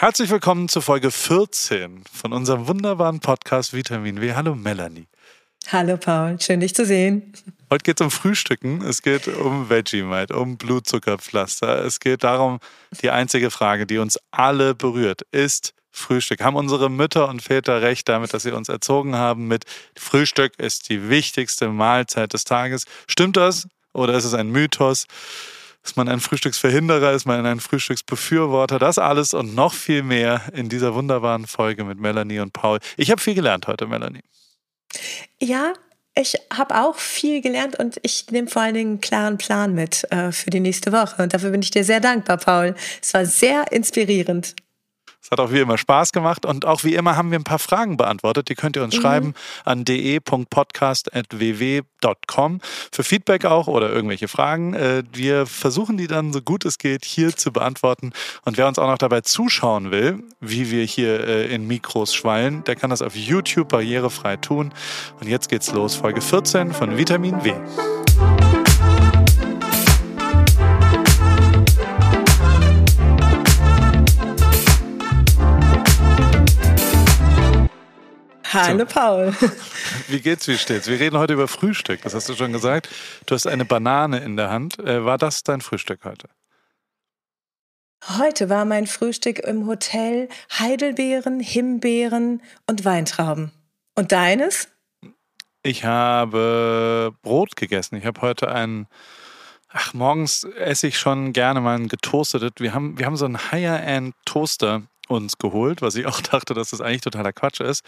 Herzlich willkommen zu Folge 14 von unserem wunderbaren Podcast Vitamin W. Hallo Melanie. Hallo Paul, schön dich zu sehen. Heute geht es um Frühstücken, es geht um Vegemite, um Blutzuckerpflaster. Es geht darum, die einzige Frage, die uns alle berührt, ist Frühstück. Haben unsere Mütter und Väter recht damit, dass sie uns erzogen haben mit Frühstück ist die wichtigste Mahlzeit des Tages? Stimmt das oder ist es ein Mythos? Ist man ein Frühstücksverhinderer? Ist man ein Frühstücksbefürworter? Das alles und noch viel mehr in dieser wunderbaren Folge mit Melanie und Paul. Ich habe viel gelernt heute, Melanie. Ja, ich habe auch viel gelernt und ich nehme vor allen Dingen einen klaren Plan mit äh, für die nächste Woche. Und dafür bin ich dir sehr dankbar, Paul. Es war sehr inspirierend. Es hat auch wie immer Spaß gemacht und auch wie immer haben wir ein paar Fragen beantwortet. Die könnt ihr uns mhm. schreiben an de.podcast.ww.com für Feedback auch oder irgendwelche Fragen. Äh, wir versuchen die dann so gut es geht hier zu beantworten. Und wer uns auch noch dabei zuschauen will, wie wir hier äh, in Mikros schwallen, der kann das auf YouTube barrierefrei tun. Und jetzt geht's los. Folge 14 von Vitamin W. Hallo Paul. Wie geht's, wie steht's? Wir reden heute über Frühstück, das hast du schon gesagt. Du hast eine Banane in der Hand. Äh, war das dein Frühstück heute? Heute war mein Frühstück im Hotel Heidelbeeren, Himbeeren und Weintrauben. Und deines? Ich habe Brot gegessen. Ich habe heute ein Ach, morgens esse ich schon gerne mal ein getoastetes. Wir haben, wir haben so einen Higher-End-Toaster uns geholt, was ich auch dachte, dass das eigentlich totaler Quatsch ist.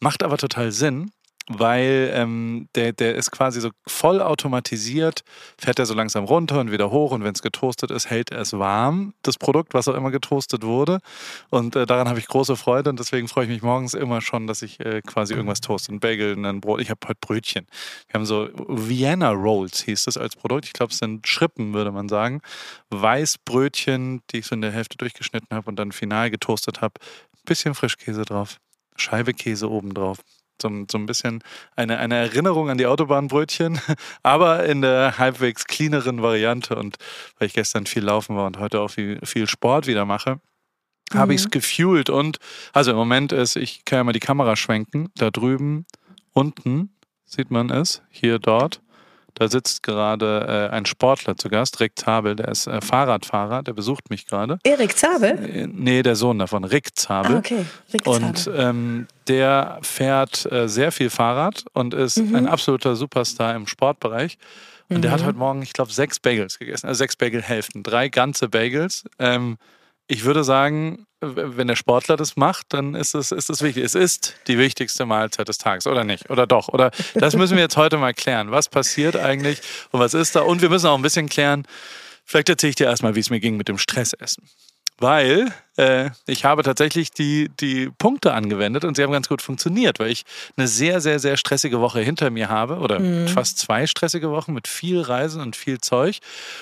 Macht aber total Sinn, weil ähm, der, der ist quasi so voll automatisiert, fährt er so langsam runter und wieder hoch und wenn es getoastet ist, hält er es warm, das Produkt, was auch immer getoastet wurde. Und äh, daran habe ich große Freude und deswegen freue ich mich morgens immer schon, dass ich äh, quasi irgendwas toaste. Ein Bagel, ein Brot. Ich habe heute Brötchen. Wir haben so Vienna Rolls, hieß das als Produkt. Ich glaube, es sind Schrippen, würde man sagen. Weißbrötchen, die ich so in der Hälfte durchgeschnitten habe und dann final getoastet habe. Bisschen Frischkäse drauf. Scheibe Käse obendrauf. So, so ein bisschen eine, eine Erinnerung an die Autobahnbrötchen, aber in der halbwegs cleaneren Variante. Und weil ich gestern viel laufen war und heute auch viel, viel Sport wieder mache, mhm. habe ich es gefühlt. Und also im Moment ist, ich kann ja mal die Kamera schwenken, da drüben, unten sieht man es, hier, dort. Da sitzt gerade äh, ein Sportler zu Gast, Rick Zabel, der ist äh, Fahrradfahrer, der besucht mich gerade. Erik Zabel? Äh, nee, der Sohn davon, Rick Zabel. Ah, okay, Rick Zabel. Und ähm, der fährt äh, sehr viel Fahrrad und ist mhm. ein absoluter Superstar im Sportbereich. Und mhm. der hat mhm. heute Morgen, ich glaube, sechs Bagels gegessen, also sechs Bagelhälften, drei ganze Bagels. Ähm, ich würde sagen, wenn der Sportler das macht, dann ist es, ist es wichtig. Es ist die wichtigste Mahlzeit des Tages, oder nicht? Oder doch? Oder das müssen wir jetzt heute mal klären. Was passiert eigentlich und was ist da? Und wir müssen auch ein bisschen klären, vielleicht erzähle ich dir erstmal, wie es mir ging mit dem Stressessen. Weil äh, ich habe tatsächlich die, die Punkte angewendet und sie haben ganz gut funktioniert, weil ich eine sehr, sehr, sehr stressige Woche hinter mir habe oder mhm. fast zwei stressige Wochen mit viel Reisen und viel Zeug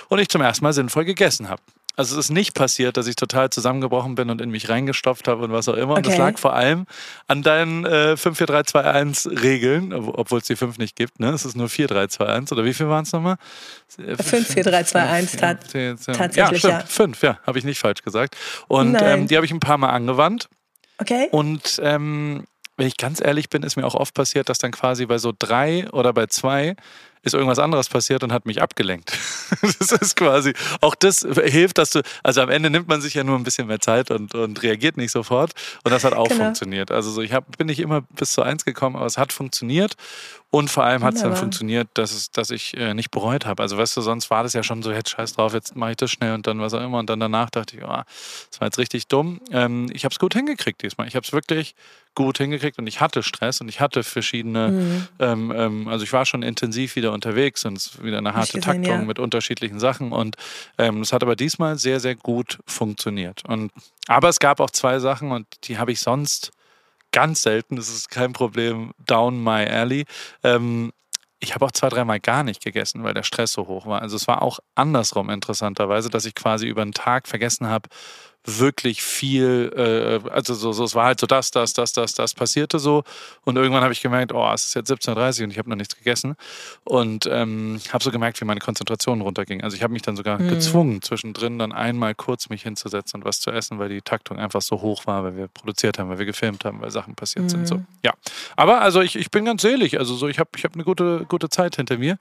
und ich zum ersten Mal sinnvoll gegessen habe. Also es ist nicht passiert, dass ich total zusammengebrochen bin und in mich reingestopft habe und was auch immer. Und okay. das lag vor allem an deinen äh, 54321 Regeln, obwohl es die 5 nicht gibt. Ne? Es ist nur 4321 oder wie viel waren es nochmal? 54321 tat, tatsächlich. Ja, stimmt. 5, ja, habe ich nicht falsch gesagt. Und ähm, die habe ich ein paar Mal angewandt. Okay. Und ähm, wenn ich ganz ehrlich bin, ist mir auch oft passiert, dass dann quasi bei so drei oder bei zwei ist irgendwas anderes passiert und hat mich abgelenkt. das ist quasi, auch das hilft, dass du, also am Ende nimmt man sich ja nur ein bisschen mehr Zeit und, und reagiert nicht sofort. Und das hat auch genau. funktioniert. Also so, ich hab, bin nicht immer bis zu eins gekommen, aber es hat funktioniert. Und vor allem hat es dann funktioniert, dass, es, dass ich äh, nicht bereut habe. Also weißt du, sonst war das ja schon so, jetzt scheiß drauf, jetzt mache ich das schnell und dann was auch immer. Und dann danach dachte ich, oh, das war jetzt richtig dumm. Ähm, ich habe es gut hingekriegt diesmal. Ich habe es wirklich gut hingekriegt und ich hatte Stress und ich hatte verschiedene, mhm. ähm, ähm, also ich war schon intensiv wieder unterwegs und es wieder eine harte gesehen, Taktung ja. mit unterschiedlichen Sachen und ähm, es hat aber diesmal sehr, sehr gut funktioniert. Und, aber es gab auch zwei Sachen und die habe ich sonst ganz selten, das ist kein Problem, down my alley. Ähm, ich habe auch zwei, dreimal gar nicht gegessen, weil der Stress so hoch war. Also es war auch andersrum interessanterweise, dass ich quasi über den Tag vergessen habe, wirklich viel, äh, also so, so, es war halt so das, das, das, das, das passierte so. Und irgendwann habe ich gemerkt, oh, es ist jetzt 17.30 Uhr und ich habe noch nichts gegessen. Und ähm, habe so gemerkt, wie meine Konzentration runterging. Also ich habe mich dann sogar mhm. gezwungen, zwischendrin dann einmal kurz mich hinzusetzen und was zu essen, weil die Taktung einfach so hoch war, weil wir produziert haben, weil wir gefilmt haben, weil Sachen passiert mhm. sind. So. Ja. Aber also ich, ich bin ganz selig. Also so, ich habe ich hab eine gute, gute Zeit hinter mir.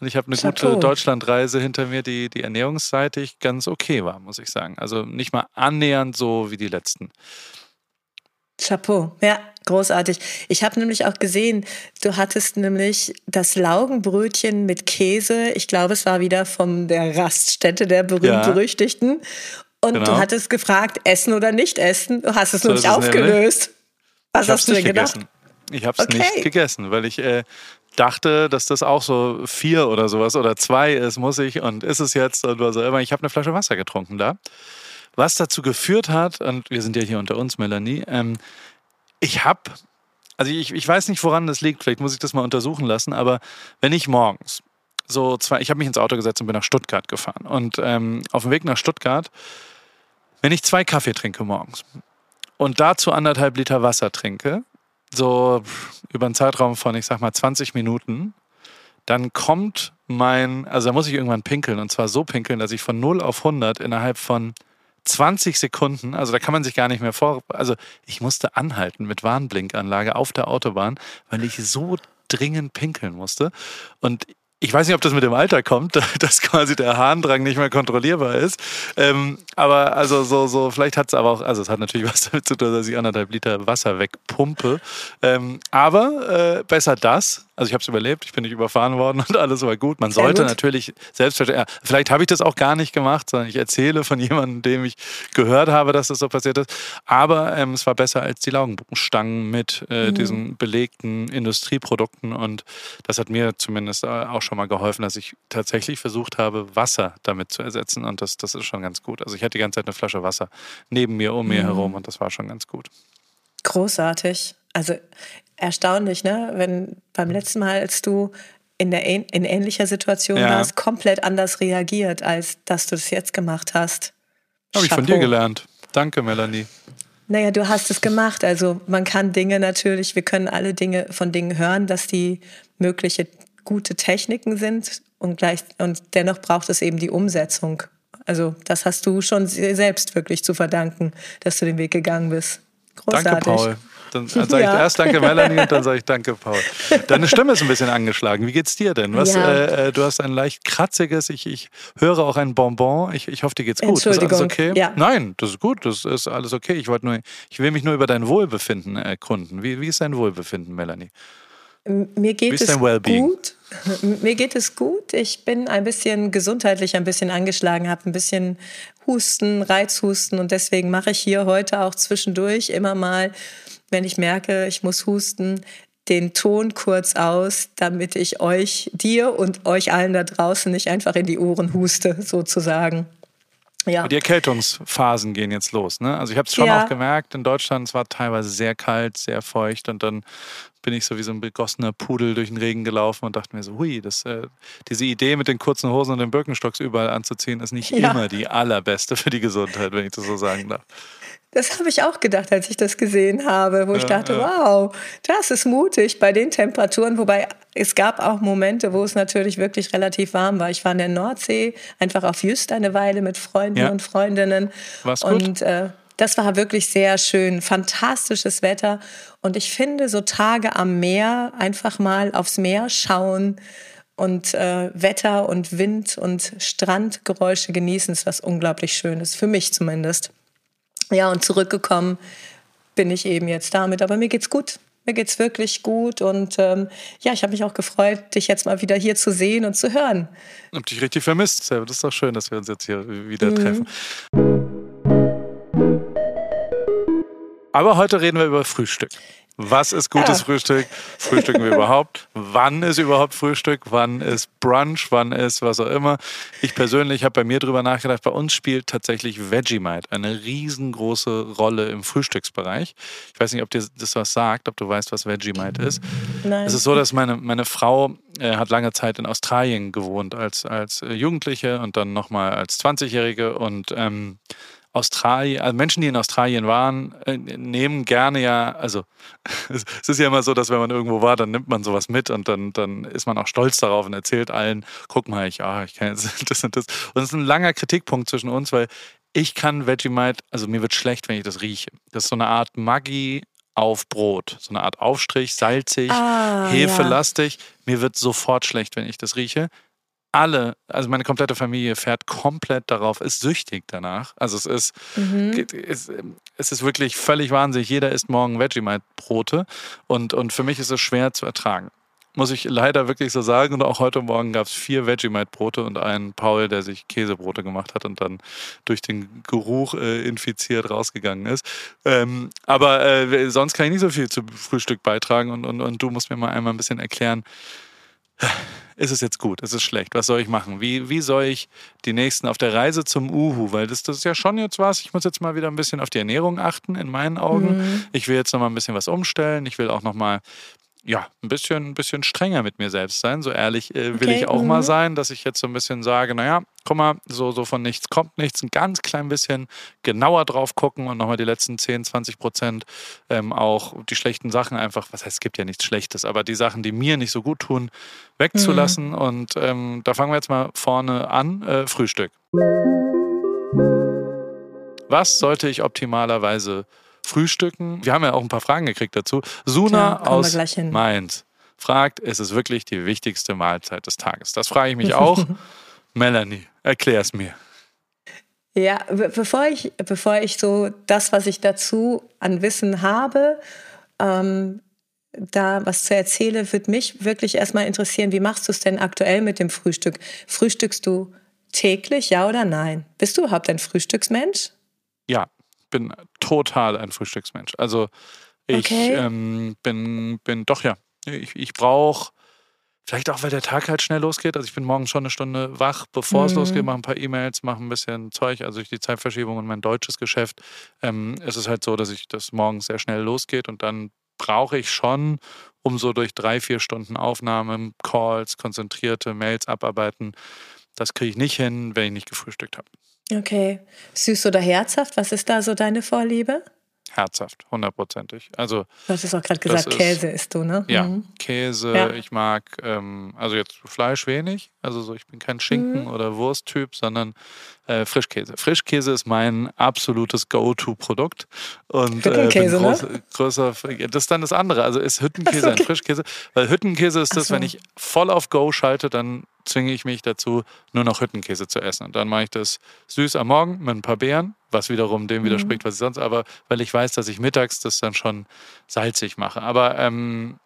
Und ich habe eine Chateau. gute Deutschlandreise hinter mir, die, die ernährungsseitig ganz okay war, muss ich sagen. Also nicht mal annähernd so wie die letzten. Chapeau, ja, großartig. Ich habe nämlich auch gesehen, du hattest nämlich das Laugenbrötchen mit Käse. Ich glaube, es war wieder von der Raststätte der berühmt-berüchtigten. Und genau. du hattest gefragt, essen oder nicht essen. Du hast es so nämlich aufgelöst. Was hast du denn gedacht? Gegessen. Ich habe es okay. nicht gegessen, weil ich äh, dachte, dass das auch so vier oder sowas oder zwei ist, muss ich und ist es jetzt und was auch immer. Ich habe eine Flasche Wasser getrunken da. Was dazu geführt hat, und wir sind ja hier unter uns, Melanie, ähm, ich habe, also ich, ich weiß nicht, woran das liegt, vielleicht muss ich das mal untersuchen lassen, aber wenn ich morgens so zwei, ich habe mich ins Auto gesetzt und bin nach Stuttgart gefahren. Und ähm, auf dem Weg nach Stuttgart, wenn ich zwei Kaffee trinke morgens und dazu anderthalb Liter Wasser trinke, so über einen Zeitraum von, ich sag mal, 20 Minuten, dann kommt mein, also da muss ich irgendwann pinkeln und zwar so pinkeln, dass ich von 0 auf 100 innerhalb von 20 Sekunden, also da kann man sich gar nicht mehr vor, also ich musste anhalten mit Warnblinkanlage auf der Autobahn, weil ich so dringend pinkeln musste. Und ich weiß nicht, ob das mit dem Alter kommt, dass quasi der Harndrang nicht mehr kontrollierbar ist. Ähm, aber also so, so, vielleicht hat es aber auch, also es hat natürlich was damit zu tun, dass ich anderthalb Liter Wasser wegpumpe. Ähm, aber äh, besser das, also ich habe es überlebt, ich bin nicht überfahren worden und alles war gut. Man sollte gut. natürlich selbstverständlich, vielleicht habe ich das auch gar nicht gemacht, sondern ich erzähle von jemandem, dem ich gehört habe, dass das so passiert ist. Aber ähm, es war besser als die Laugenstangen mit äh, mhm. diesen belegten Industrieprodukten und das hat mir zumindest äh, auch schon mal geholfen, dass ich tatsächlich versucht habe, Wasser damit zu ersetzen und das, das ist schon ganz gut. Also ich hatte die ganze Zeit eine Flasche Wasser neben mir, um mir mhm. herum und das war schon ganz gut. Großartig. Also erstaunlich, ne? Wenn beim letzten Mal, als du in, der, in ähnlicher Situation ja. warst, komplett anders reagiert, als dass du das jetzt gemacht hast. Habe ich von dir gelernt. Danke, Melanie. Naja, du hast es gemacht. Also man kann Dinge natürlich, wir können alle Dinge von Dingen hören, dass die mögliche gute Techniken sind und gleich und dennoch braucht es eben die Umsetzung. Also das hast du schon selbst wirklich zu verdanken, dass du den Weg gegangen bist. Großartig. Danke, Paul. Dann sage ich ja. erst Danke, Melanie, und dann sage ich Danke, Paul. Deine Stimme ist ein bisschen angeschlagen. Wie geht's dir denn? Was, ja. äh, du hast ein leicht kratziges, ich, ich höre auch ein Bonbon. Ich, ich hoffe, dir geht's gut. Ist alles okay? Ja. Nein, das ist gut, das ist alles okay. Ich, nur, ich will mich nur über dein Wohlbefinden erkunden. Wie, wie ist dein Wohlbefinden, Melanie? Mir geht es gut. Mir geht es gut. Ich bin ein bisschen gesundheitlich ein bisschen angeschlagen, habe ein bisschen Husten, Reizhusten und deswegen mache ich hier heute auch zwischendurch immer mal wenn ich merke, ich muss husten, den Ton kurz aus, damit ich euch, dir und euch allen da draußen nicht einfach in die Ohren huste, sozusagen. Ja. Die Erkältungsphasen gehen jetzt los. Ne? Also ich habe es schon ja. auch gemerkt, in Deutschland es war teilweise sehr kalt, sehr feucht und dann bin ich so wie so ein begossener Pudel durch den Regen gelaufen und dachte mir so, hui, das, äh, diese Idee mit den kurzen Hosen und den Birkenstocks überall anzuziehen, ist nicht ja. immer die allerbeste für die Gesundheit, wenn ich das so sagen darf. Das habe ich auch gedacht, als ich das gesehen habe, wo ja, ich dachte, ja. wow, das ist mutig bei den Temperaturen. Wobei es gab auch Momente, wo es natürlich wirklich relativ warm war. Ich war in der Nordsee, einfach auf Jüst eine Weile mit Freunden ja. und Freundinnen. War's gut? Und äh, das war wirklich sehr schön, fantastisches Wetter. Und ich finde, so Tage am Meer, einfach mal aufs Meer schauen und äh, Wetter und Wind und Strandgeräusche genießen, ist was unglaublich Schönes, für mich zumindest. Ja, und zurückgekommen bin ich eben jetzt damit. Aber mir geht's gut. Mir geht's wirklich gut und ähm, ja, ich habe mich auch gefreut, dich jetzt mal wieder hier zu sehen und zu hören. Hab dich richtig vermisst. Das ist doch schön, dass wir uns jetzt hier wieder mhm. treffen. Aber heute reden wir über Frühstück. Was ist gutes ja. Frühstück? Frühstücken wir überhaupt? Wann ist überhaupt Frühstück? Wann ist Brunch? Wann ist was auch immer? Ich persönlich habe bei mir drüber nachgedacht. Bei uns spielt tatsächlich Vegemite eine riesengroße Rolle im Frühstücksbereich. Ich weiß nicht, ob dir das was sagt, ob du weißt, was Vegemite ist. Nein. Es ist so, dass meine, meine Frau äh, hat lange Zeit in Australien gewohnt als, als Jugendliche und dann nochmal als 20-Jährige und ähm, Australien, also Menschen, die in Australien waren, äh, nehmen gerne ja, also es ist ja immer so, dass wenn man irgendwo war, dann nimmt man sowas mit und dann, dann ist man auch stolz darauf und erzählt allen, guck mal, ich, ah, ich kann jetzt das und das. Und das ist ein langer Kritikpunkt zwischen uns, weil ich kann Vegemite, also mir wird schlecht, wenn ich das rieche. Das ist so eine Art Maggi auf Brot. So eine Art Aufstrich, salzig, ah, hefelastig. Ja. Mir wird sofort schlecht, wenn ich das rieche alle, also meine komplette Familie fährt komplett darauf, ist süchtig danach. Also es ist, mhm. es, es, ist wirklich völlig wahnsinnig. Jeder isst morgen Vegemite-Brote und, und für mich ist es schwer zu ertragen. Muss ich leider wirklich so sagen. Und auch heute Morgen gab es vier Vegemite-Brote und einen Paul, der sich Käsebrote gemacht hat und dann durch den Geruch äh, infiziert rausgegangen ist. Ähm, aber äh, sonst kann ich nicht so viel zum Frühstück beitragen und, und, und du musst mir mal einmal ein bisschen erklären, ist es jetzt gut, ist es schlecht, was soll ich machen? Wie, wie soll ich die nächsten auf der Reise zum Uhu, weil das, das ist ja schon jetzt was, ich muss jetzt mal wieder ein bisschen auf die Ernährung achten, in meinen Augen. Mhm. Ich will jetzt noch mal ein bisschen was umstellen, ich will auch noch mal ja, ein bisschen, ein bisschen strenger mit mir selbst sein. So ehrlich äh, will okay, ich auch mhm. mal sein, dass ich jetzt so ein bisschen sage, naja, guck mal, so, so von nichts kommt nichts, ein ganz klein bisschen genauer drauf gucken und nochmal die letzten 10, 20 Prozent ähm, auch die schlechten Sachen einfach, was heißt, es gibt ja nichts Schlechtes, aber die Sachen, die mir nicht so gut tun, wegzulassen. Mhm. Und ähm, da fangen wir jetzt mal vorne an, äh, Frühstück. Was sollte ich optimalerweise frühstücken. Wir haben ja auch ein paar Fragen gekriegt dazu. Suna ja, aus Mainz fragt, ist es wirklich die wichtigste Mahlzeit des Tages? Das frage ich mich auch. Melanie, erklär es mir. Ja, bevor ich, bevor ich so das, was ich dazu an Wissen habe, ähm, da was zu erzähle, würde mich wirklich erstmal interessieren, wie machst du es denn aktuell mit dem Frühstück? Frühstückst du täglich, ja oder nein? Bist du überhaupt ein Frühstücksmensch? Bin total ein Frühstücksmensch. Also ich okay. ähm, bin, bin doch ja. Ich, ich brauche, vielleicht auch, weil der Tag halt schnell losgeht. Also ich bin morgens schon eine Stunde wach, bevor mhm. es losgeht, mache ein paar E-Mails, mache ein bisschen Zeug. Also durch die Zeitverschiebung und mein deutsches Geschäft ähm, ist es halt so, dass ich das morgens sehr schnell losgeht und dann brauche ich schon, um so durch drei, vier Stunden Aufnahme, Calls, konzentrierte Mails abarbeiten. Das kriege ich nicht hin, wenn ich nicht gefrühstückt habe. Okay. Süß oder herzhaft? Was ist da so deine Vorliebe? Herzhaft, hundertprozentig. Also, du hast es auch gerade gesagt, Käse isst du, ne? Ja, mhm. Käse. Ja. Ich mag, ähm, also jetzt Fleisch wenig. Also so, ich bin kein Schinken- mhm. oder Wursttyp, sondern äh, Frischkäse. Frischkäse ist mein absolutes Go-To-Produkt. Und äh, Hüttenkäse, äh, groß, ne? größer. Das ist dann das andere. Also ist Hüttenkäse okay. ein Frischkäse? Weil Hüttenkäse ist das, so. wenn ich voll auf Go schalte, dann zwinge ich mich dazu, nur noch Hüttenkäse zu essen. Und dann mache ich das süß am Morgen mit ein paar Beeren, was wiederum dem mhm. widerspricht, was ich sonst, aber weil ich weiß, dass ich mittags das dann schon salzig mache. Aber ähm,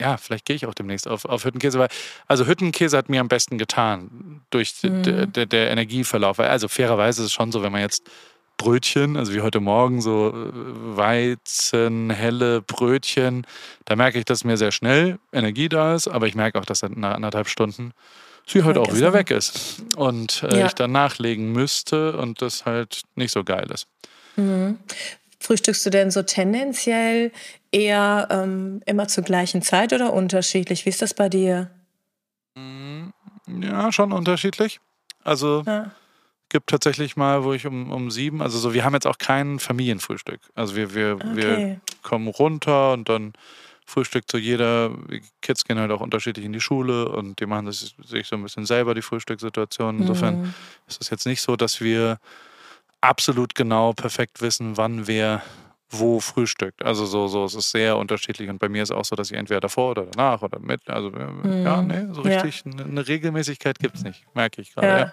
ja, vielleicht gehe ich auch demnächst auf, auf Hüttenkäse, weil, also Hüttenkäse hat mir am besten getan durch mhm. der, Energieverlauf. Also fairerweise ist es schon so, wenn man jetzt Brötchen, also wie heute Morgen, so äh, Weizen, helle Brötchen, da merke ich, dass mir sehr schnell Energie da ist, aber ich merke auch, dass nach anderthalb Stunden sie heute auch wieder weg ist und äh, ja. ich dann nachlegen müsste und das halt nicht so geil ist. Mhm. Frühstückst du denn so tendenziell eher ähm, immer zur gleichen Zeit oder unterschiedlich? Wie ist das bei dir? Mm, ja, schon unterschiedlich. Also ja. gibt tatsächlich mal, wo ich um, um sieben, also so, wir haben jetzt auch kein Familienfrühstück. Also wir, wir, okay. wir kommen runter und dann Frühstück zu jeder. Die Kids gehen halt auch unterschiedlich in die Schule und die machen das sich so ein bisschen selber, die Frühstückssituation. Insofern mhm. ist es jetzt nicht so, dass wir absolut genau perfekt wissen, wann wer wo frühstückt. Also so, so, es ist sehr unterschiedlich. Und bei mir ist auch so, dass ich entweder davor oder danach oder mit. Also mhm. ja, nee, so richtig ja. eine Regelmäßigkeit gibt es nicht, merke ich gerade. Ja.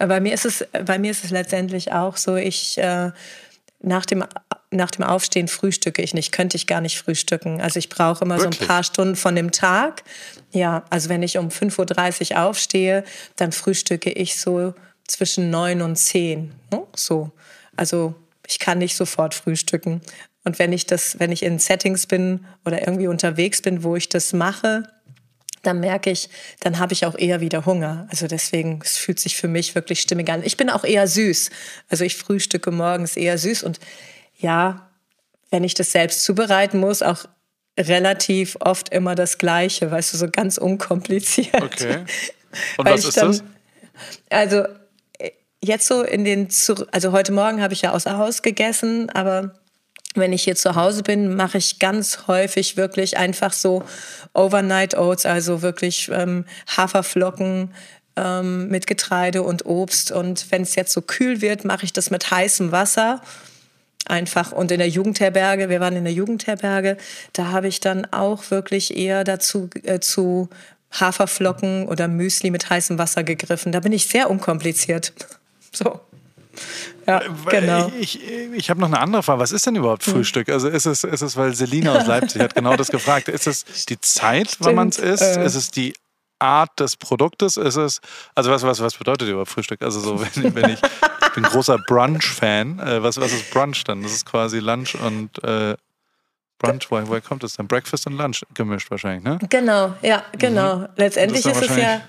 ja. Bei mir ist es, bei mir ist es letztendlich auch so, ich äh, nach dem nach dem Aufstehen frühstücke ich nicht, könnte ich gar nicht frühstücken. Also ich brauche immer Wirklich? so ein paar Stunden von dem Tag. Ja, also wenn ich um 5.30 Uhr aufstehe, dann frühstücke ich so zwischen 9 und 10. Ne? So. Also ich kann nicht sofort frühstücken. Und wenn ich das, wenn ich in Settings bin oder irgendwie unterwegs bin, wo ich das mache, dann merke ich, dann habe ich auch eher wieder Hunger. Also deswegen, es fühlt sich für mich wirklich stimmig an. Ich bin auch eher süß. Also ich frühstücke morgens eher süß und ja, wenn ich das selbst zubereiten muss, auch relativ oft immer das Gleiche, weißt du, so ganz unkompliziert. Okay. Und was ist dann, das? Also jetzt so in den, also heute Morgen habe ich ja außer Haus gegessen, aber wenn ich hier zu Hause bin, mache ich ganz häufig wirklich einfach so Overnight Oats, also wirklich ähm, Haferflocken ähm, mit Getreide und Obst. Und wenn es jetzt so kühl wird, mache ich das mit heißem Wasser. Einfach. Und in der Jugendherberge, wir waren in der Jugendherberge, da habe ich dann auch wirklich eher dazu äh, zu Haferflocken oder Müsli mit heißem Wasser gegriffen. Da bin ich sehr unkompliziert. So. Ja, genau. Ich, ich, ich habe noch eine andere Frage. Was ist denn überhaupt hm. Frühstück? Also ist es, ist es weil Selina aus Leipzig hat genau das gefragt. Ist es die Zeit, Stimmt. wann man es isst? Äh. Ist es die Art des Produktes? Ist es, also was, was, was bedeutet überhaupt Frühstück? Also so, wenn, wenn ich, ich bin großer Brunch-Fan. Äh, was, was ist Brunch dann? Das ist quasi Lunch und äh, Brunch, woher, woher kommt das dann? Breakfast und Lunch gemischt wahrscheinlich, ne? Genau, ja, genau. Mhm. Letztendlich ist, ist es ja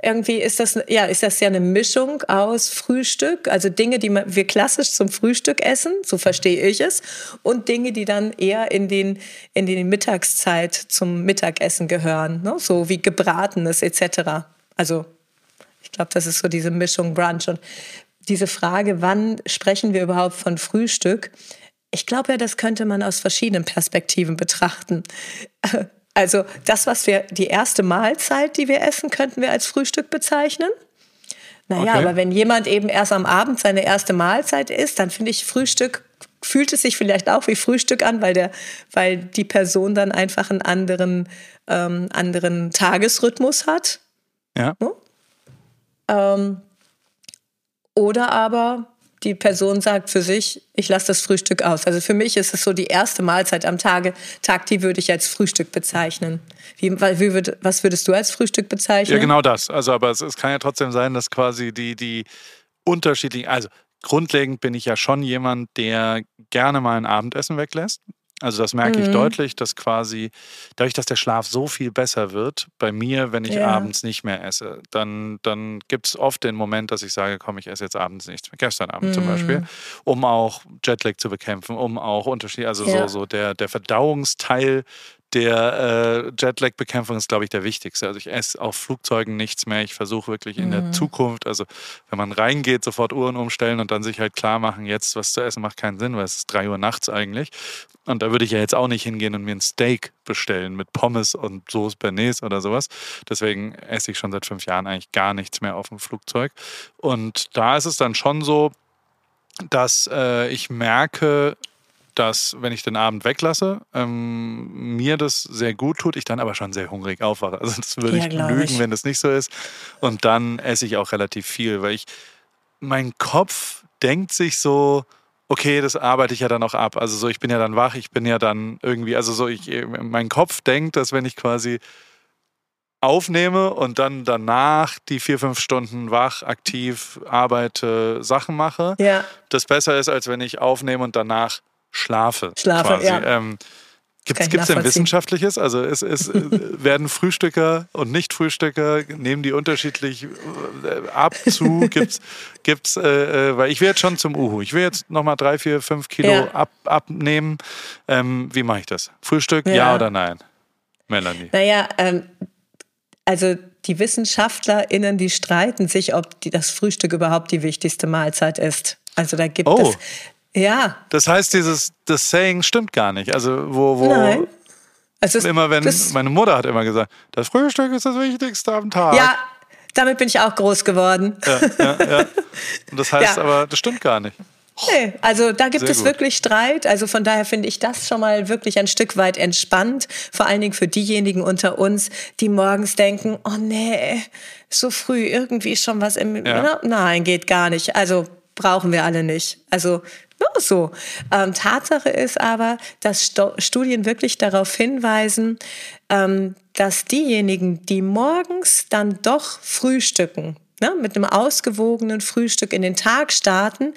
irgendwie ist das, ja, ist das ja eine Mischung aus Frühstück, also Dinge, die wir klassisch zum Frühstück essen, so verstehe ich es, und Dinge, die dann eher in den, in den Mittagszeit zum Mittagessen gehören, ne? so wie Gebratenes etc. Also ich glaube, das ist so diese Mischung Brunch. Und diese Frage, wann sprechen wir überhaupt von Frühstück? Ich glaube ja, das könnte man aus verschiedenen Perspektiven betrachten. Also das, was wir, die erste Mahlzeit, die wir essen, könnten wir als Frühstück bezeichnen. Naja, okay. aber wenn jemand eben erst am Abend seine erste Mahlzeit isst, dann finde ich Frühstück fühlt es sich vielleicht auch wie Frühstück an, weil der, weil die Person dann einfach einen anderen, ähm, anderen Tagesrhythmus hat. Ja. Hm? Ähm, oder aber die Person sagt für sich, ich lasse das Frühstück aus. Also für mich ist es so die erste Mahlzeit am Tage, Tag, die würde ich als Frühstück bezeichnen. Wie, wie würd, was würdest du als Frühstück bezeichnen? Ja, genau das. Also, aber es, es kann ja trotzdem sein, dass quasi die, die unterschiedlichen, also grundlegend bin ich ja schon jemand, der gerne mal ein Abendessen weglässt. Also das merke mhm. ich deutlich, dass quasi dadurch, dass der Schlaf so viel besser wird, bei mir, wenn ich ja. abends nicht mehr esse, dann, dann gibt es oft den Moment, dass ich sage, komm, ich esse jetzt abends nichts mehr. Gestern Abend mhm. zum Beispiel, um auch Jetlag zu bekämpfen, um auch Unterschied, also ja. so, so der, der Verdauungsteil der äh, Jetlag-Bekämpfung ist, glaube ich, der wichtigste. Also ich esse auf Flugzeugen nichts mehr. Ich versuche wirklich in mhm. der Zukunft, also wenn man reingeht, sofort Uhren umstellen und dann sich halt klar machen, jetzt was zu essen macht keinen Sinn, weil es ist drei Uhr nachts eigentlich. Und da würde ich ja jetzt auch nicht hingehen und mir ein Steak bestellen mit Pommes und Soße Bernays oder sowas. Deswegen esse ich schon seit fünf Jahren eigentlich gar nichts mehr auf dem Flugzeug. Und da ist es dann schon so, dass äh, ich merke, dass, wenn ich den Abend weglasse, ähm, mir das sehr gut tut, ich dann aber schon sehr hungrig aufwache. Also das würde ja, ich lügen, ich. wenn das nicht so ist. Und dann esse ich auch relativ viel, weil ich, mein Kopf denkt sich so, okay, das arbeite ich ja dann auch ab. Also so, ich bin ja dann wach, ich bin ja dann irgendwie, also so, ich, mein Kopf denkt, dass wenn ich quasi aufnehme und dann danach die vier, fünf Stunden wach, aktiv arbeite, Sachen mache, ja. das besser ist, als wenn ich aufnehme und danach schlafe. Schlafe, quasi. ja. Ähm, Gibt es denn Wissenschaftliches? Also ist, ist, äh, werden Frühstücker und Nicht-Frühstücker, nehmen die unterschiedlich äh, ab zu? Gibt's, gibt's, äh, äh, weil ich will jetzt schon zum Uhu. Ich will jetzt nochmal drei, vier, fünf Kilo ja. ab, abnehmen. Ähm, wie mache ich das? Frühstück, ja. ja, oder nein? Melanie. Naja, ähm, also die WissenschaftlerInnen, die streiten sich, ob die, das Frühstück überhaupt die wichtigste Mahlzeit ist. Also da gibt oh. es ja. Das heißt, dieses das Saying stimmt gar nicht. Also wo, wo Nein. Also immer wenn meine Mutter hat immer gesagt, das Frühstück ist das Wichtigste am Tag. Ja, damit bin ich auch groß geworden. Ja, ja, ja. Und das heißt ja. aber, das stimmt gar nicht. Nee, also da gibt Sehr es gut. wirklich Streit. Also von daher finde ich das schon mal wirklich ein Stück weit entspannt. Vor allen Dingen für diejenigen unter uns, die morgens denken, oh nee, so früh irgendwie schon was im... Ja. Nein, geht gar nicht. Also brauchen wir alle nicht. Also nur so. Ähm, Tatsache ist aber, dass Sto Studien wirklich darauf hinweisen, ähm, dass diejenigen, die morgens dann doch frühstücken, ne, mit einem ausgewogenen Frühstück in den Tag starten,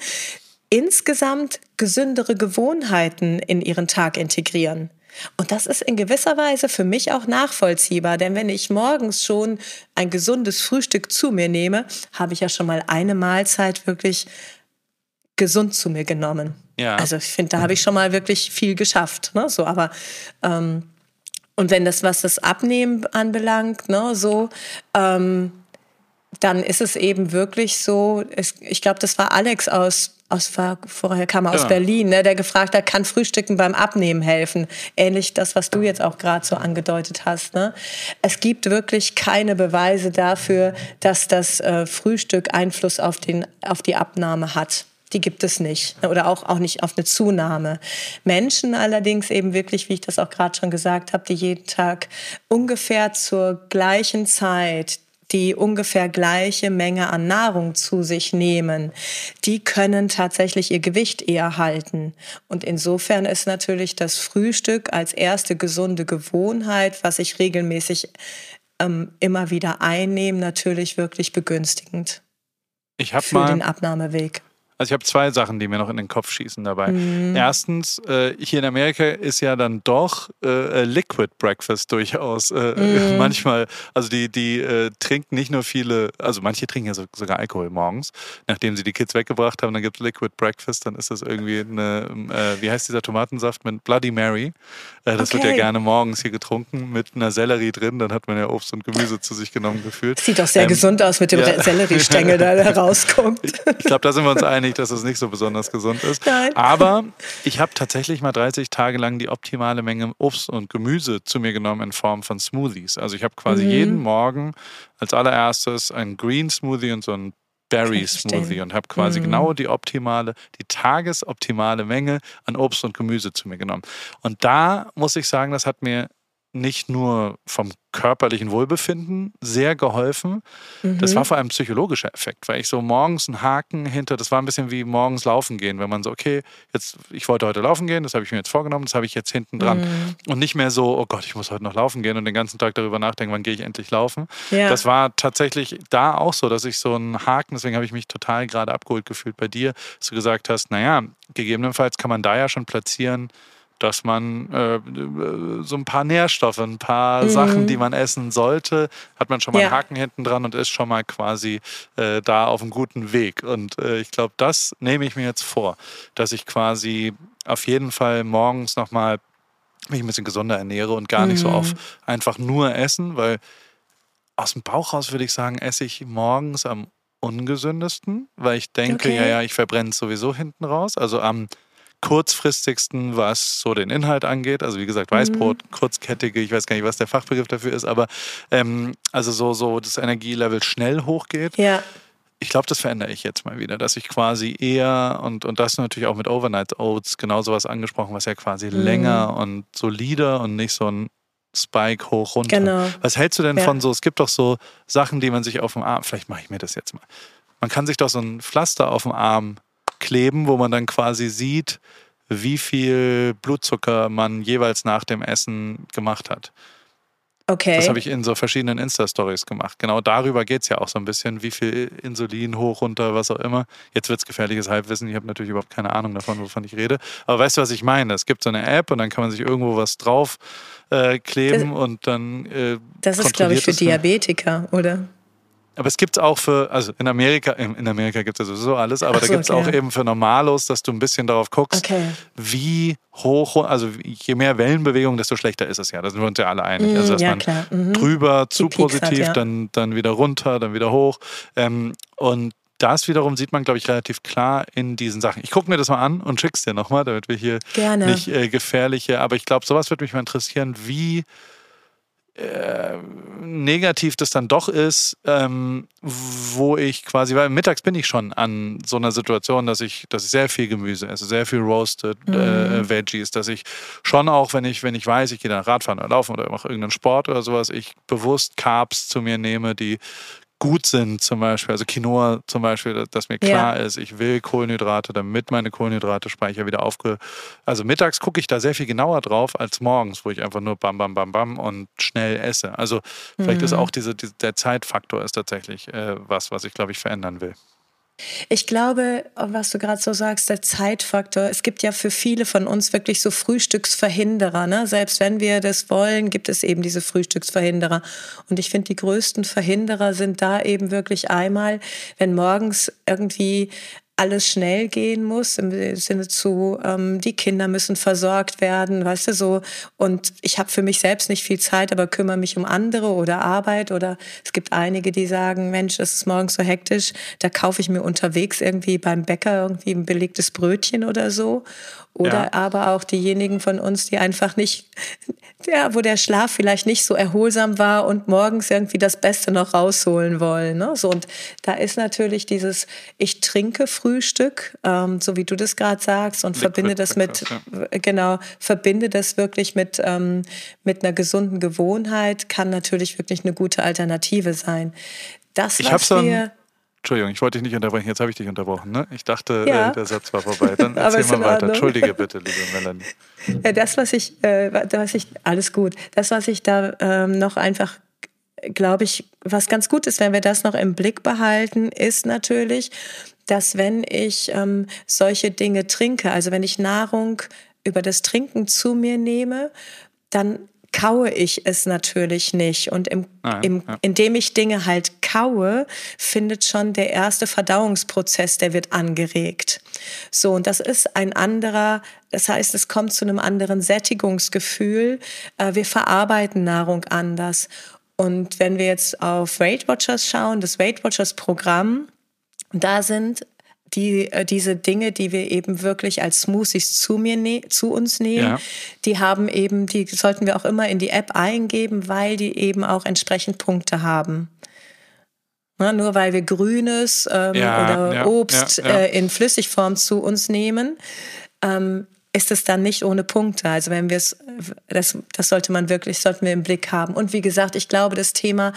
insgesamt gesündere Gewohnheiten in ihren Tag integrieren. Und das ist in gewisser Weise für mich auch nachvollziehbar, denn wenn ich morgens schon ein gesundes Frühstück zu mir nehme, habe ich ja schon mal eine Mahlzeit wirklich gesund zu mir genommen. Ja. Also ich finde, da habe ich schon mal wirklich viel geschafft. Ne? So, aber ähm, und wenn das, was das Abnehmen anbelangt, ne, so, ähm, dann ist es eben wirklich so, es, ich glaube, das war Alex aus, aus vorher kam er aus ja. Berlin, ne, der gefragt hat, kann Frühstücken beim Abnehmen helfen? Ähnlich das, was du jetzt auch gerade so angedeutet hast. Ne? Es gibt wirklich keine Beweise dafür, dass das äh, Frühstück Einfluss auf, den, auf die Abnahme hat die gibt es nicht oder auch, auch nicht auf eine Zunahme. Menschen allerdings eben wirklich, wie ich das auch gerade schon gesagt habe, die jeden Tag ungefähr zur gleichen Zeit die ungefähr gleiche Menge an Nahrung zu sich nehmen, die können tatsächlich ihr Gewicht eher halten. Und insofern ist natürlich das Frühstück als erste gesunde Gewohnheit, was ich regelmäßig ähm, immer wieder einnehme, natürlich wirklich begünstigend. Ich habe mal den Abnahmeweg. Also ich habe zwei Sachen, die mir noch in den Kopf schießen dabei. Mhm. Erstens, äh, hier in Amerika ist ja dann doch äh, Liquid Breakfast durchaus äh, mhm. manchmal. Also die, die äh, trinken nicht nur viele, also manche trinken ja so, sogar Alkohol morgens, nachdem sie die Kids weggebracht haben, dann gibt es Liquid Breakfast, dann ist das irgendwie eine, äh, wie heißt dieser Tomatensaft mit Bloody Mary. Äh, das okay. wird ja gerne morgens hier getrunken mit einer Sellerie drin, dann hat man ja Obst und Gemüse zu sich genommen gefühlt. Sieht doch sehr ähm, gesund aus mit dem ja. Selleriestängel, der da rauskommt. Ich glaube, da sind wir uns einig nicht, dass es nicht so besonders gesund ist. Nein. Aber ich habe tatsächlich mal 30 Tage lang die optimale Menge Obst und Gemüse zu mir genommen in Form von Smoothies. Also ich habe quasi mhm. jeden Morgen als allererstes einen Green Smoothie und so einen Berry Smoothie und habe quasi mhm. genau die optimale, die tagesoptimale Menge an Obst und Gemüse zu mir genommen. Und da muss ich sagen, das hat mir nicht nur vom körperlichen Wohlbefinden sehr geholfen. Mhm. Das war vor allem ein psychologischer Effekt, weil ich so morgens einen Haken hinter, das war ein bisschen wie morgens laufen gehen, wenn man so, okay, jetzt, ich wollte heute laufen gehen, das habe ich mir jetzt vorgenommen, das habe ich jetzt hinten dran. Mhm. Und nicht mehr so, oh Gott, ich muss heute noch laufen gehen und den ganzen Tag darüber nachdenken, wann gehe ich endlich laufen. Ja. Das war tatsächlich da auch so, dass ich so einen Haken, deswegen habe ich mich total gerade abgeholt gefühlt bei dir, dass du gesagt hast, naja, gegebenenfalls kann man da ja schon platzieren, dass man äh, so ein paar Nährstoffe, ein paar mhm. Sachen, die man essen sollte, hat man schon mal ja. einen Haken hinten dran und ist schon mal quasi äh, da auf einem guten Weg. Und äh, ich glaube, das nehme ich mir jetzt vor, dass ich quasi auf jeden Fall morgens nochmal mich ein bisschen gesunder ernähre und gar nicht so auf mhm. einfach nur essen, weil aus dem Bauch raus würde ich sagen, esse ich morgens am ungesündesten, weil ich denke, okay. ja, ja, ich verbrenne es sowieso hinten raus. Also am kurzfristigsten, was so den Inhalt angeht. Also wie gesagt, Weißbrot, mhm. kurzkettige, ich weiß gar nicht, was der Fachbegriff dafür ist, aber ähm, also so, so das Energielevel schnell hochgeht. Ja. Ich glaube, das verändere ich jetzt mal wieder, dass ich quasi eher und, und das natürlich auch mit Overnight Oats genau sowas angesprochen, was ja quasi mhm. länger und solider und nicht so ein Spike hoch runter. Genau. Was hältst du denn ja. von so, es gibt doch so Sachen, die man sich auf dem Arm, vielleicht mache ich mir das jetzt mal. Man kann sich doch so ein Pflaster auf dem Arm kleben, wo man dann quasi sieht, wie viel Blutzucker man jeweils nach dem Essen gemacht hat. Okay. Das habe ich in so verschiedenen Insta-Stories gemacht. Genau darüber geht es ja auch so ein bisschen, wie viel Insulin hoch, runter, was auch immer. Jetzt wird es gefährliches Halbwissen. Ich habe natürlich überhaupt keine Ahnung davon, wovon ich rede. Aber weißt du, was ich meine? Es gibt so eine App und dann kann man sich irgendwo was drauf äh, kleben das, und dann. Äh, das ist, glaube ich, für Diabetiker, oder? Aber es gibt es auch für, also in Amerika, in Amerika gibt es ja sowieso alles, aber so, da gibt es okay. auch eben für Normalos, dass du ein bisschen darauf guckst, okay. wie hoch, also je mehr Wellenbewegung, desto schlechter ist es ja. Da sind wir uns ja alle einig. Also dass ja, man mhm. drüber zu positiv, hat, ja. dann, dann wieder runter, dann wieder hoch. Ähm, und das wiederum sieht man, glaube ich, relativ klar in diesen Sachen. Ich gucke mir das mal an und schick's dir nochmal, damit wir hier Gerne. nicht äh, gefährliche, aber ich glaube, sowas würde mich mal interessieren, wie äh, negativ das dann doch ist, ähm, wo ich quasi, weil mittags bin ich schon an so einer Situation, dass ich, dass ich sehr viel Gemüse esse, sehr viel Roasted äh, mhm. äh, Veggies, dass ich schon auch, wenn ich, wenn ich weiß, ich gehe dann Radfahren oder laufen oder mache irgendeinen Sport oder sowas, ich bewusst Carbs zu mir nehme, die gut sind, zum Beispiel, also Quinoa zum Beispiel, dass mir klar ja. ist, ich will Kohlenhydrate, damit meine Kohlenhydrate-Speicher wieder aufge... Also mittags gucke ich da sehr viel genauer drauf als morgens, wo ich einfach nur bam, bam, bam, bam und schnell esse. Also vielleicht mhm. ist auch diese, diese, der Zeitfaktor ist tatsächlich äh, was, was ich, glaube ich, verändern will. Ich glaube, was du gerade so sagst, der Zeitfaktor. Es gibt ja für viele von uns wirklich so Frühstücksverhinderer. Ne? Selbst wenn wir das wollen, gibt es eben diese Frühstücksverhinderer. Und ich finde, die größten Verhinderer sind da eben wirklich einmal, wenn morgens irgendwie alles schnell gehen muss, im Sinne zu, ähm, die Kinder müssen versorgt werden, weißt du so. Und ich habe für mich selbst nicht viel Zeit, aber kümmere mich um andere oder Arbeit. Oder es gibt einige, die sagen, Mensch, das ist morgens so hektisch, da kaufe ich mir unterwegs irgendwie beim Bäcker irgendwie ein belegtes Brötchen oder so. Oder ja. aber auch diejenigen von uns, die einfach nicht, ja, wo der Schlaf vielleicht nicht so erholsam war und morgens irgendwie das Beste noch rausholen wollen. Ne? So, und da ist natürlich dieses, ich trinke Frühstück, ähm, so wie du das gerade sagst, und Liquid verbinde das mit, ja. genau, verbinde das wirklich mit, ähm, mit einer gesunden Gewohnheit, kann natürlich wirklich eine gute Alternative sein. Das, ich was wir Entschuldigung, ich wollte dich nicht unterbrechen, jetzt habe ich dich unterbrochen. Ne? Ich dachte, ja. äh, der Satz war vorbei. Dann erzähl mal weiter. Entschuldige bitte, liebe Melanie. Das, was ich, äh, was ich, alles gut. Das, was ich da ähm, noch einfach, glaube ich, was ganz gut ist, wenn wir das noch im Blick behalten, ist natürlich, dass wenn ich ähm, solche Dinge trinke, also wenn ich Nahrung über das Trinken zu mir nehme, dann kaue ich es natürlich nicht. Und im, ah, im, ja. indem ich Dinge halt kaue, findet schon der erste Verdauungsprozess, der wird angeregt. So, und das ist ein anderer, das heißt, es kommt zu einem anderen Sättigungsgefühl. Äh, wir verarbeiten Nahrung anders. Und wenn wir jetzt auf Weight Watchers schauen, das Weight Watchers Programm, da sind die, äh, diese Dinge, die wir eben wirklich als Smoothies zu mir ne zu uns nehmen, ja. die haben eben, die sollten wir auch immer in die App eingeben, weil die eben auch entsprechend Punkte haben. Na, nur weil wir Grünes ähm, ja, oder ja, Obst äh, in Flüssigform zu uns nehmen, ähm, ist es dann nicht ohne Punkte. Also wenn wir es, das, das sollte man wirklich, sollten wir im Blick haben. Und wie gesagt, ich glaube, das Thema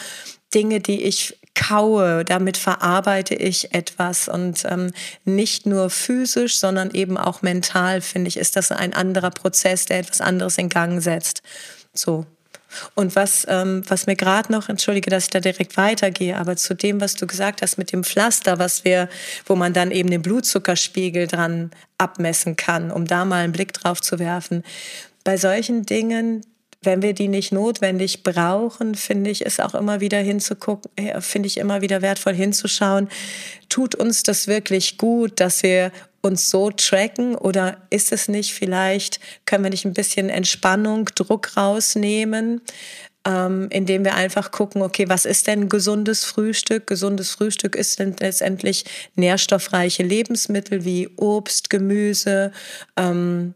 Dinge, die ich kaue, damit verarbeite ich etwas und ähm, nicht nur physisch, sondern eben auch mental, finde ich, ist das ein anderer Prozess, der etwas anderes in Gang setzt. So. Und was, ähm, was mir gerade noch, entschuldige, dass ich da direkt weitergehe, aber zu dem, was du gesagt hast mit dem Pflaster, was wir, wo man dann eben den Blutzuckerspiegel dran abmessen kann, um da mal einen Blick drauf zu werfen. Bei solchen Dingen, wenn wir die nicht notwendig brauchen, finde ich es auch immer wieder hinzugucken, äh, finde ich immer wieder wertvoll hinzuschauen. Tut uns das wirklich gut, dass wir uns so tracken oder ist es nicht vielleicht, können wir nicht ein bisschen Entspannung, Druck rausnehmen? Ähm, indem wir einfach gucken, okay, was ist denn gesundes Frühstück? Gesundes Frühstück ist letztendlich nährstoffreiche Lebensmittel wie Obst, Gemüse, ähm,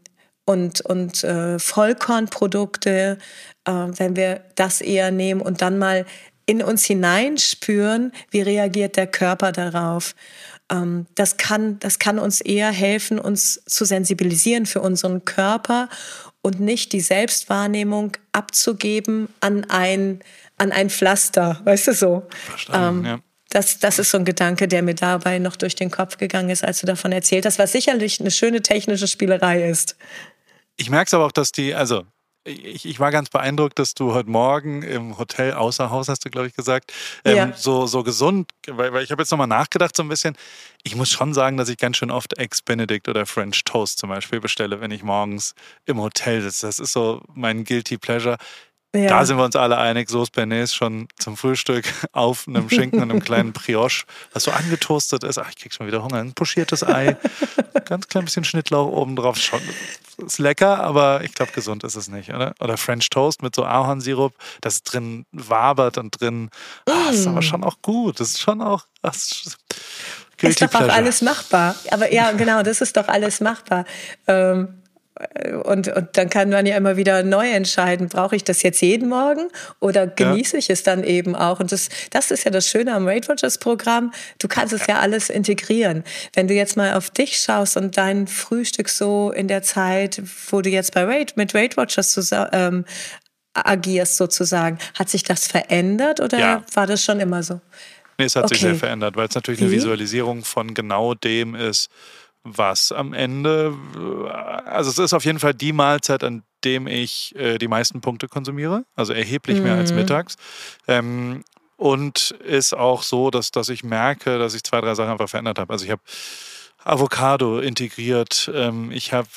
und, und äh, Vollkornprodukte, äh, wenn wir das eher nehmen und dann mal in uns hineinspüren, wie reagiert der Körper darauf. Ähm, das, kann, das kann uns eher helfen, uns zu sensibilisieren für unseren Körper und nicht die Selbstwahrnehmung abzugeben an ein, an ein Pflaster, weißt du so. Verstanden, ähm, ja. Das, das ist so ein Gedanke, der mir dabei noch durch den Kopf gegangen ist, als du davon erzählt hast, was sicherlich eine schöne technische Spielerei ist. Ich merke es aber auch, dass die, also ich, ich, war ganz beeindruckt, dass du heute Morgen im Hotel außer Haus, hast du, glaube ich, gesagt, ähm, ja. so, so gesund, weil, weil ich habe jetzt nochmal nachgedacht so ein bisschen. Ich muss schon sagen, dass ich ganz schön oft Eggs Benedict oder French Toast zum Beispiel bestelle, wenn ich morgens im Hotel sitze. Das ist so mein Guilty Pleasure. Ja. Da sind wir uns alle einig, Soße Bernays schon zum Frühstück auf einem Schinken und einem kleinen Brioche, was so angetoastet ist. Ach, ich krieg schon wieder Hunger. Ein pochiertes Ei, ganz klein bisschen Schnittlauch oben drauf. Schon, ist lecker, aber ich glaube, gesund ist es nicht, oder? Oder French Toast mit so Ahornsirup, das drin wabert und drin. Oh, ist aber schon auch gut. Das ist schon auch. Das ist, ist doch auch alles machbar. Aber ja, genau, das ist doch alles machbar. Ähm, und, und dann kann man ja immer wieder neu entscheiden, brauche ich das jetzt jeden Morgen oder genieße ja. ich es dann eben auch? Und das, das ist ja das Schöne am Weight Watchers Programm. Du kannst es ja alles integrieren. Wenn du jetzt mal auf dich schaust und dein Frühstück so in der Zeit, wo du jetzt bei Weight, mit Weight Watchers zusammen, ähm, agierst sozusagen, hat sich das verändert oder ja. war das schon immer so? Nee, es hat okay. sich sehr verändert, weil es natürlich eine Visualisierung von genau dem ist, was am Ende, also es ist auf jeden Fall die Mahlzeit, an dem ich äh, die meisten Punkte konsumiere, also erheblich mehr als mhm. mittags. Ähm, und ist auch so, dass, dass ich merke, dass ich zwei, drei Sachen einfach verändert habe. Also ich habe Avocado integriert. Ähm, ich habe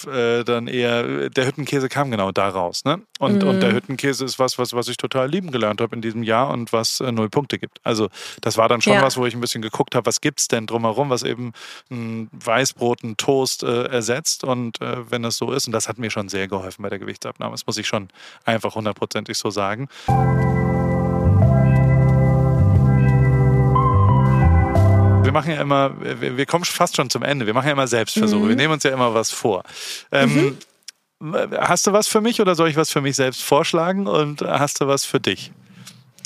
äh, dann eher, der Hüttenkäse kam genau daraus. Ne? Und, mm. und der mhm. Hüttenkäse ist was, was, was ich total lieben gelernt habe in diesem Jahr und was äh, null Punkte gibt. Also das war dann schon ja. was, wo ich ein bisschen geguckt habe, was gibt es denn drumherum, was eben ein Weißbrot, ein Toast äh, ersetzt. Und äh, wenn das so ist, und das hat mir schon sehr geholfen bei der Gewichtsabnahme, das muss ich schon einfach hundertprozentig so sagen. Wir machen ja immer, wir, wir, kommen fast schon zum Ende. Wir machen ja immer Selbstversuche. Mhm. Wir nehmen uns ja immer was vor. Ähm, mhm. Hast du was für mich oder soll ich was für mich selbst vorschlagen? Und hast du was für dich?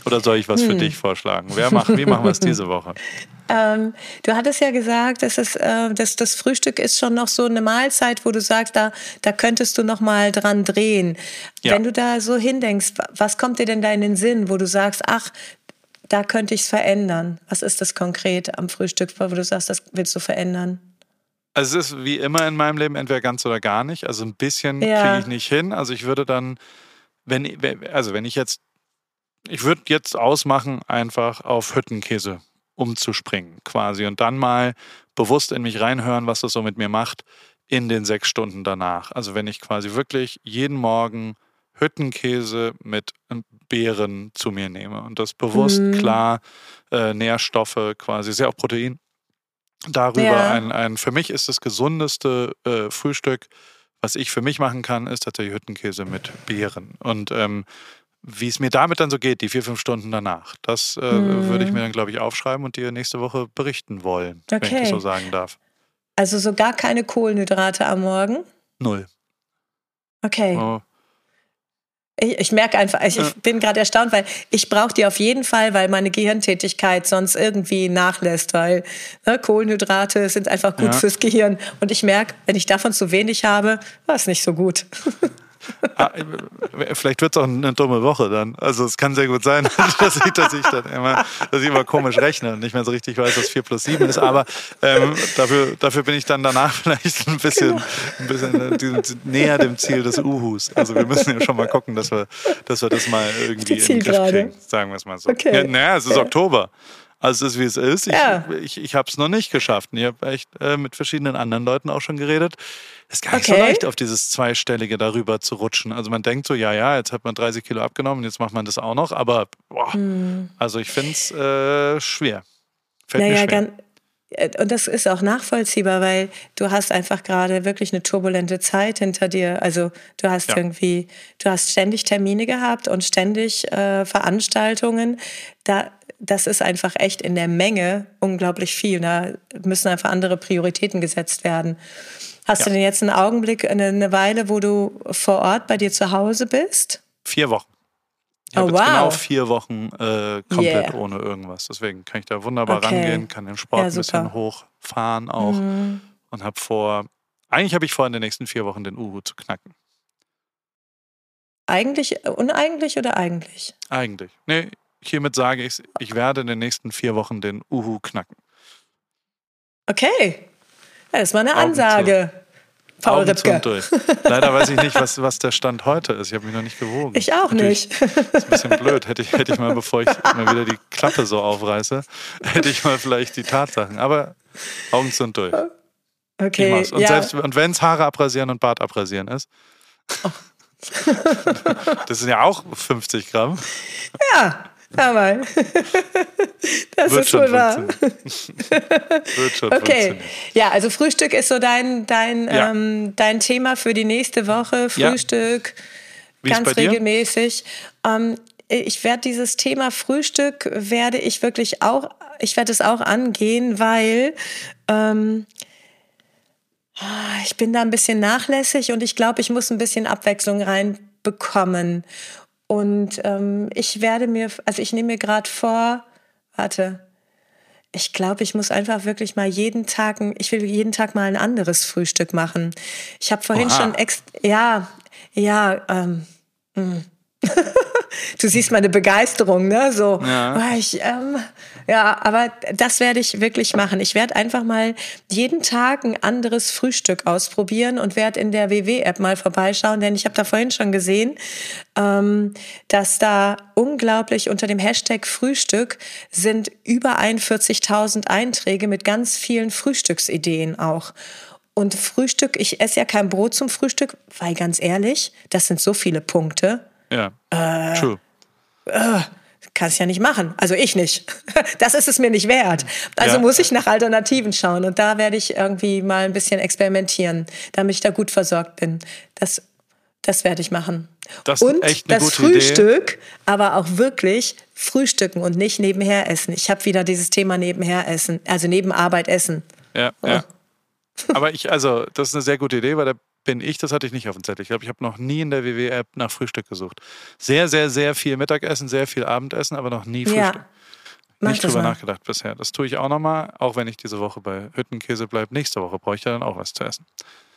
Oder soll ich was hm. für dich vorschlagen? Wer macht, wie machen wir es diese Woche? Ähm, du hattest ja gesagt, dass, es, äh, dass das Frühstück ist schon noch so eine Mahlzeit, wo du sagst, da, da könntest du noch mal dran drehen. Ja. Wenn du da so hindenkst, was kommt dir denn da in den Sinn, wo du sagst, ach, da könnte ich es verändern. Was ist das konkret am Frühstück, wo du sagst, das willst du verändern? Also es ist wie immer in meinem Leben entweder ganz oder gar nicht. Also ein bisschen ja. kriege ich nicht hin. Also ich würde dann, wenn, also wenn ich jetzt, ich würde jetzt ausmachen, einfach auf Hüttenkäse umzuspringen quasi und dann mal bewusst in mich reinhören, was das so mit mir macht in den sechs Stunden danach. Also wenn ich quasi wirklich jeden Morgen Hüttenkäse mit Beeren zu mir nehme und das bewusst mhm. klar äh, Nährstoffe quasi, sehr auch Protein. Darüber ja. ein, ein, für mich ist das gesundeste äh, Frühstück, was ich für mich machen kann, ist tatsächlich Hüttenkäse mit Beeren. Und ähm, wie es mir damit dann so geht, die vier, fünf Stunden danach, das äh, mhm. würde ich mir dann, glaube ich, aufschreiben und dir nächste Woche berichten wollen, okay. wenn ich das so sagen darf. Also so gar keine Kohlenhydrate am Morgen? Null. Okay. Oh. Ich, ich merke einfach, ich, ich bin gerade erstaunt, weil ich brauche die auf jeden Fall, weil meine Gehirntätigkeit sonst irgendwie nachlässt, weil ne, Kohlenhydrate sind einfach gut ja. fürs Gehirn. Und ich merke, wenn ich davon zu wenig habe, war es nicht so gut. Ah, vielleicht wird es auch eine dumme Woche dann. Also es kann sehr gut sein, dass ich, dass ich dann immer, dass ich immer komisch rechne und nicht mehr so richtig weiß, was 4 plus 7 ist. Aber ähm, dafür, dafür bin ich dann danach vielleicht ein bisschen, ein bisschen äh, näher dem Ziel des Uhus. Also wir müssen ja schon mal gucken, dass wir, dass wir das mal irgendwie in den Griff kriegen. Sagen wir es mal so. Okay. Ja, naja, es ist ja. Oktober. Also es ist wie es ist. Ich, ja. ich, ich habe es noch nicht geschafft. Ich habe echt äh, mit verschiedenen anderen Leuten auch schon geredet. Es ist gar nicht okay. so leicht, auf dieses Zweistellige darüber zu rutschen. Also man denkt so, ja, ja, jetzt hat man 30 Kilo abgenommen, jetzt macht man das auch noch. Aber boah, hm. also ich finde es äh, schwer. Fällt naja, mir schwer. Äh, und das ist auch nachvollziehbar, weil du hast einfach gerade wirklich eine turbulente Zeit hinter dir. Also du hast ja. irgendwie, du hast ständig Termine gehabt und ständig äh, Veranstaltungen. Da das ist einfach echt in der Menge unglaublich viel. Da müssen einfach andere Prioritäten gesetzt werden. Hast ja. du denn jetzt einen Augenblick, eine, Weile, wo du vor Ort bei dir zu Hause bist? Vier Wochen. Ich oh, wow. genau vier Wochen äh, komplett yeah. ohne irgendwas. Deswegen kann ich da wunderbar okay. rangehen, kann den Sport ja, ein bisschen hochfahren auch mhm. und habe vor, eigentlich habe ich vor, in den nächsten vier Wochen den Uhu zu knacken. Eigentlich, uneigentlich oder eigentlich? Eigentlich. Nee, hiermit sage ich, ich werde in den nächsten vier Wochen den Uhu knacken. Okay. Ja, das war eine Ansage. Paul Augen Ripke. Durch. Leider weiß ich nicht, was, was der Stand heute ist. Ich habe mich noch nicht gewogen. Ich auch Natürlich, nicht. Das ist ein bisschen blöd. Hätte ich, hätte ich mal, bevor ich mal wieder die Klappe so aufreiße, hätte ich mal vielleicht die Tatsachen. Aber Augen sind durch. Okay. Und, ja. und wenn es Haare abrasieren und Bart abrasieren ist. Oh. das sind ja auch 50 Gramm. Ja. Mal. Das Wird ist wohl wahr. Wird schon okay. Ja, also Frühstück ist so dein, dein, ja. ähm, dein Thema für die nächste Woche. Frühstück ja. ganz regelmäßig. Ähm, ich werde dieses Thema Frühstück werde ich wirklich auch, ich werde es auch angehen, weil ähm, ich bin da ein bisschen nachlässig und ich glaube, ich muss ein bisschen Abwechslung reinbekommen. Und ähm, ich werde mir, also ich nehme mir gerade vor, warte, ich glaube, ich muss einfach wirklich mal jeden Tag, ich will jeden Tag mal ein anderes Frühstück machen. Ich habe vorhin Oha. schon ex, ja, ja, ähm, mm. Du siehst meine Begeisterung, ne? So, ja, ich, ähm, ja aber das werde ich wirklich machen. Ich werde einfach mal jeden Tag ein anderes Frühstück ausprobieren und werde in der WW-App mal vorbeischauen, denn ich habe da vorhin schon gesehen, ähm, dass da unglaublich unter dem Hashtag Frühstück sind über 41.000 Einträge mit ganz vielen Frühstücksideen auch. Und Frühstück, ich esse ja kein Brot zum Frühstück, weil ganz ehrlich, das sind so viele Punkte. Ja. Äh, True. Äh, kann ich ja nicht machen. Also ich nicht. Das ist es mir nicht wert. Also ja. muss ich nach Alternativen schauen. Und da werde ich irgendwie mal ein bisschen experimentieren, damit ich da gut versorgt bin. Das, das werde ich machen. Das und das Frühstück, Idee. aber auch wirklich frühstücken und nicht nebenher essen. Ich habe wieder dieses Thema nebenher essen, also neben Arbeit essen. Ja, oh. ja. Aber ich, also, das ist eine sehr gute Idee, weil da bin ich, das hatte ich nicht auf dem Zettel. Ich glaube, ich habe noch nie in der WW-App nach Frühstück gesucht. Sehr, sehr, sehr viel Mittagessen, sehr viel Abendessen, aber noch nie Frühstück. Ja. Nicht drüber mal. nachgedacht bisher. Das tue ich auch nochmal, auch wenn ich diese Woche bei Hüttenkäse bleibe. Nächste Woche brauche ich ja dann auch was zu essen.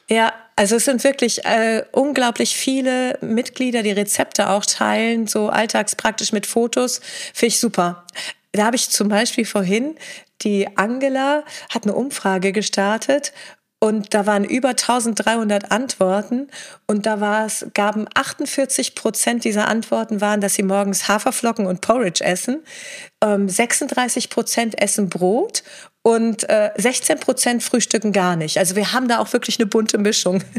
Ja, also es sind wirklich äh, unglaublich viele Mitglieder, die Rezepte auch teilen, so alltagspraktisch mit Fotos. Finde ich super. Da habe ich zum Beispiel vorhin die Angela hat eine Umfrage gestartet und da waren über 1300 Antworten und da war es, gaben 48 Prozent dieser Antworten waren, dass sie morgens Haferflocken und Porridge essen. 36 ähm, Prozent essen Brot und 16 äh, Prozent frühstücken gar nicht. Also wir haben da auch wirklich eine bunte Mischung.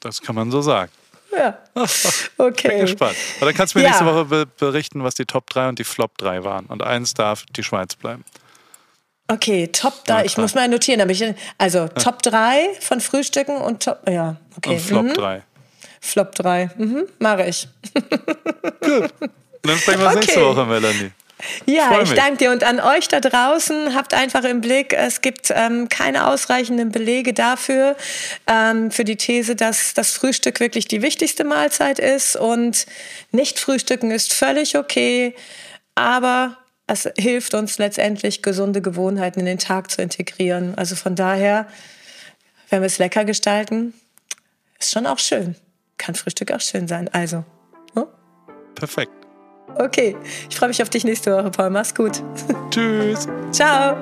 Das kann man so sagen. Ja. Okay. Bin gespannt. Aber dann kannst du mir ja. nächste Woche berichten, was die Top 3 und die Flop 3 waren. Und eins darf die Schweiz bleiben. Okay, Top 3. Ich muss mal notieren. Aber ich, also Top 3 von Frühstücken und Top. Ja, okay. Und Flop mhm. 3. Flop 3. Mhm, mache ich. Gut. Dann sprechen wir okay. nächste Woche, Melanie. Ja, ich danke dir und an euch da draußen. Habt einfach im Blick, es gibt ähm, keine ausreichenden Belege dafür, ähm, für die These, dass das Frühstück wirklich die wichtigste Mahlzeit ist und nicht frühstücken ist völlig okay, aber es hilft uns letztendlich, gesunde Gewohnheiten in den Tag zu integrieren. Also von daher, wenn wir es lecker gestalten, ist schon auch schön. Kann Frühstück auch schön sein. Also. Hm? Perfekt. Okay, ich freue mich auf dich nächste Woche, Paul. Mach's gut. Tschüss. Ciao.